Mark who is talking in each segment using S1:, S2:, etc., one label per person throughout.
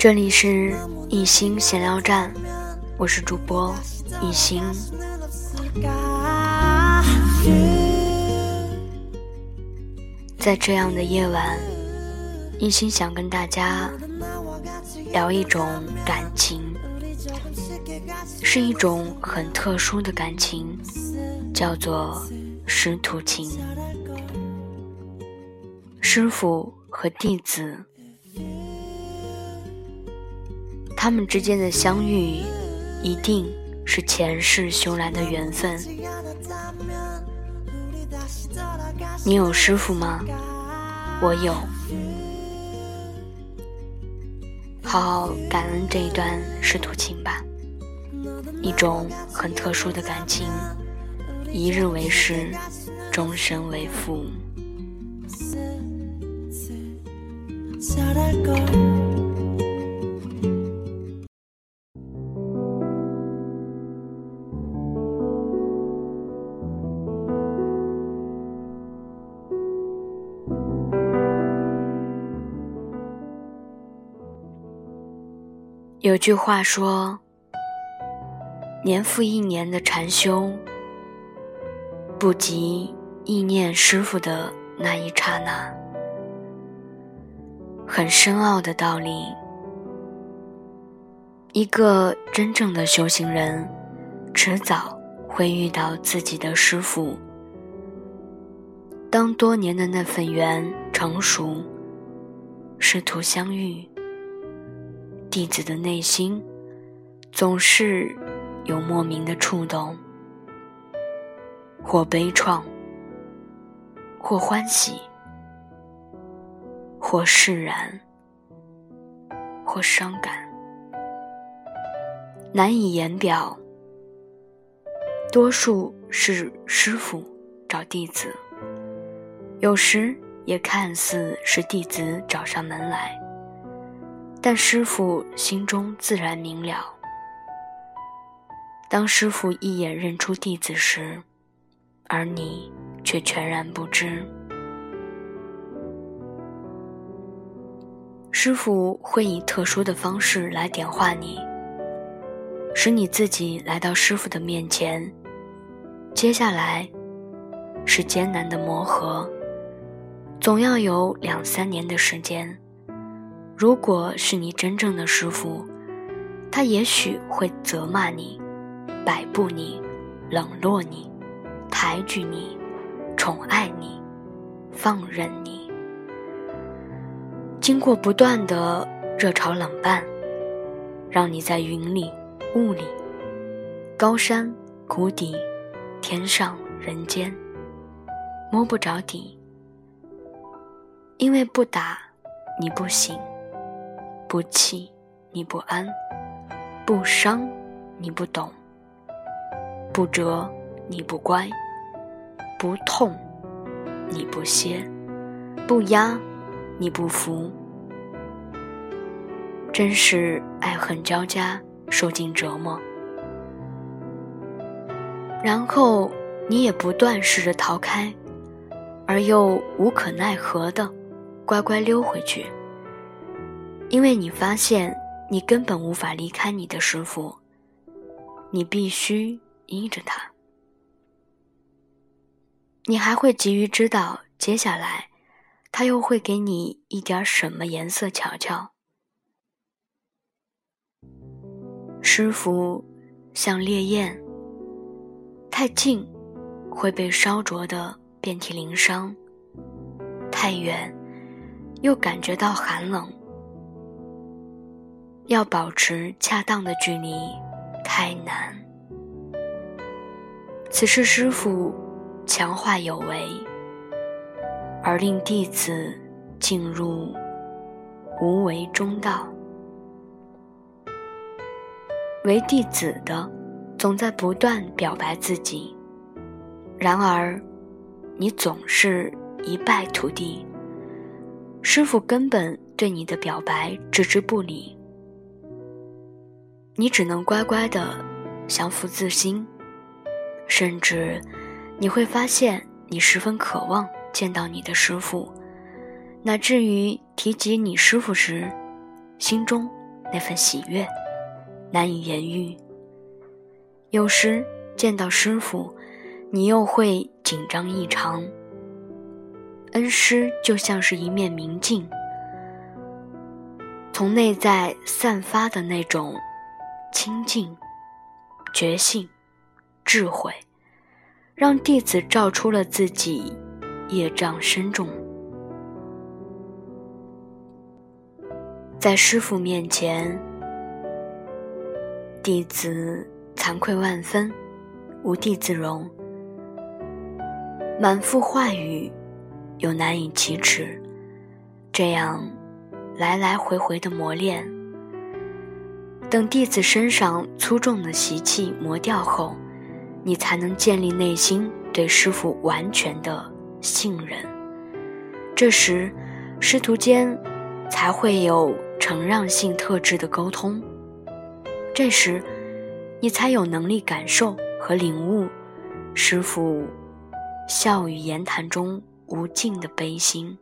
S1: 这里是一心闲聊站，我是主播一心。在这样的夜晚，一心想跟大家聊一种感情，是一种很特殊的感情，叫做师徒情。师傅和弟子，他们之间的相遇，一定是前世修来的缘分。你有师傅吗？我有。好好感恩这一段师徒情吧，一种很特殊的感情，一日为师，终身为父。有句话说：“年复一年的禅修，不及意念师傅的那一刹那。”很深奥的道理。一个真正的修行人，迟早会遇到自己的师傅。当多年的那份缘成熟，师徒相遇。弟子的内心总是有莫名的触动，或悲怆，或欢喜，或释然，或伤感，难以言表。多数是师傅找弟子，有时也看似是弟子找上门来。但师傅心中自然明了。当师傅一眼认出弟子时，而你却全然不知。师傅会以特殊的方式来点化你，使你自己来到师傅的面前。接下来是艰难的磨合，总要有两三年的时间。如果是你真正的师傅，他也许会责骂你、摆布你、冷落你、抬举你、宠爱你、放任你。经过不断的热潮冷淡，让你在云里雾里、高山谷底、天上人间摸不着底，因为不打你不行。不气，你不安；不伤，你不懂；不折，你不乖；不痛，你不歇；不压，你不服。真是爱恨交加，受尽折磨。然后你也不断试着逃开，而又无可奈何的乖乖溜回去。因为你发现你根本无法离开你的师傅，你必须依着他。你还会急于知道接下来他又会给你一点什么颜色瞧瞧。师傅像烈焰，太近会被烧灼的遍体鳞伤；太远又感觉到寒冷。要保持恰当的距离，太难。此事师傅强化有为，而令弟子进入无为中道。为弟子的总在不断表白自己，然而你总是一败涂地。师傅根本对你的表白置之不理。你只能乖乖的降服自心，甚至你会发现你十分渴望见到你的师傅，乃至于提及你师傅时，心中那份喜悦，难以言喻。有时见到师傅，你又会紧张异常。恩师就像是一面明镜，从内在散发的那种清净、觉性、智慧，让弟子照出了自己业障深重。在师傅面前，弟子惭愧万分，无地自容，满腹话语又难以启齿。这样来来回回的磨练，等弟子身上粗重的习气磨掉后，你才能建立内心对师傅完全的信任。这时，师徒间才会有。承让性特质的沟通，这时，你才有能力感受和领悟师傅笑语言谈中无尽的悲心，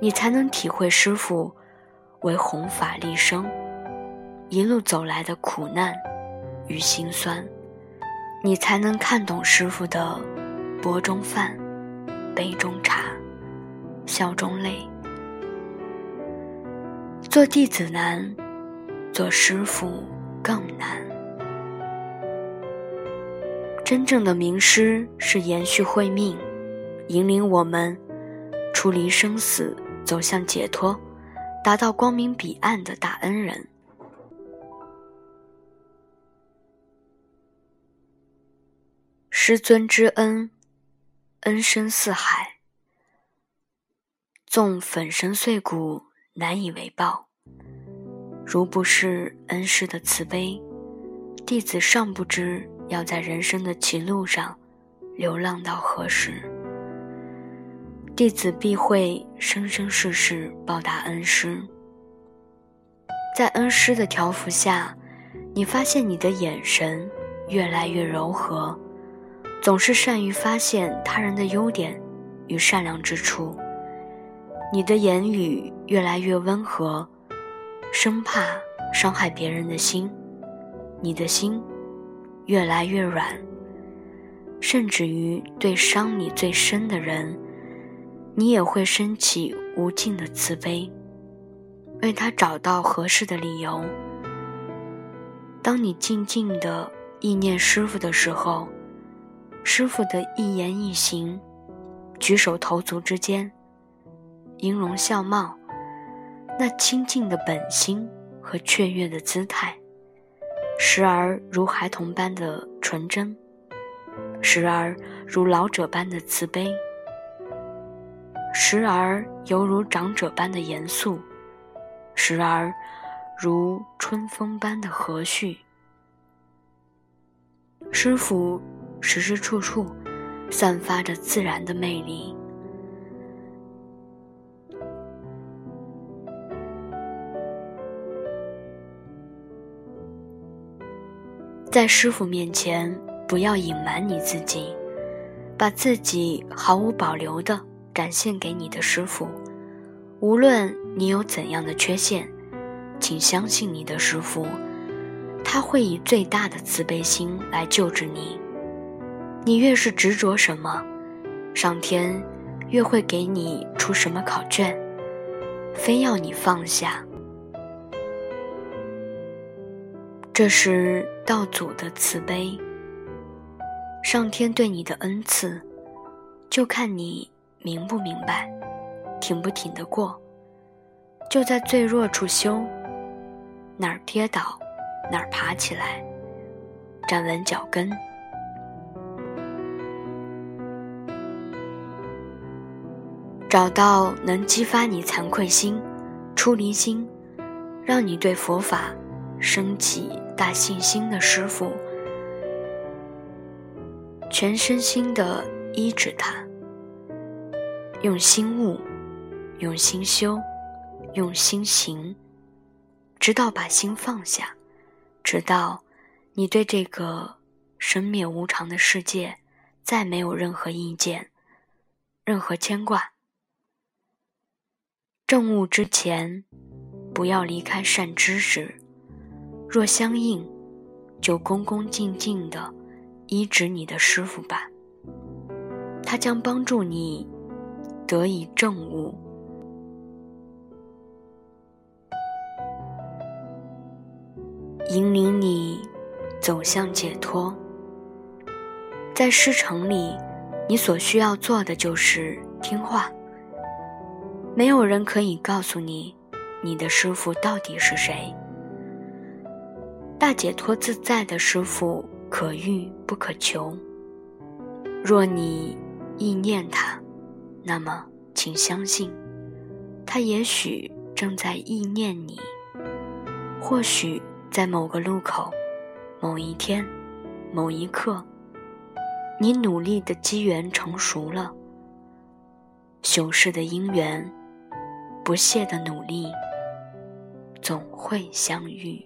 S1: 你才能体会师傅为弘法立生一路走来的苦难与辛酸，你才能看懂师傅的钵中饭、杯中茶、笑中泪。做弟子难，做师傅更难。真正的名师是延续慧命，引领我们出离生死，走向解脱，达到光明彼岸的大恩人。师尊之恩，恩深似海，纵粉身碎骨。难以为报。如不是恩师的慈悲，弟子尚不知要在人生的歧路上流浪到何时。弟子必会生生世世报答恩师。在恩师的调伏下，你发现你的眼神越来越柔和，总是善于发现他人的优点与善良之处。你的言语越来越温和，生怕伤害别人的心；你的心越来越软，甚至于对伤你最深的人，你也会升起无尽的慈悲，为他找到合适的理由。当你静静的意念师傅的时候，师傅的一言一行、举手投足之间。音容笑貌，那清净的本心和雀跃的姿态，时而如孩童般的纯真，时而如老者般的慈悲，时而犹如长者般的严肃，时而如春风般的和煦。师傅时时处处散发着自然的魅力。在师傅面前，不要隐瞒你自己，把自己毫无保留的展现给你的师傅。无论你有怎样的缺陷，请相信你的师傅，他会以最大的慈悲心来救治你。你越是执着什么，上天越会给你出什么考卷，非要你放下。这是道祖的慈悲，上天对你的恩赐，就看你明不明白，挺不挺得过。就在最弱处修，哪儿跌倒，哪儿爬起来，站稳脚跟，找到能激发你惭愧心、出离心，让你对佛法升起。大信心的师傅，全身心的医治他，用心悟，用心修，用心行，直到把心放下，直到你对这个生灭无常的世界再没有任何意见，任何牵挂。正悟之前，不要离开善知识。若相应，就恭恭敬敬的依止你的师傅吧。他将帮助你得以正悟，引领你走向解脱。在师承里，你所需要做的就是听话。没有人可以告诉你，你的师傅到底是谁。大解脱自在的师傅，可遇不可求。若你意念他，那么请相信，他也许正在意念你。或许在某个路口，某一天，某一刻。你努力的机缘成熟了，雄世的姻缘，不懈的努力，总会相遇。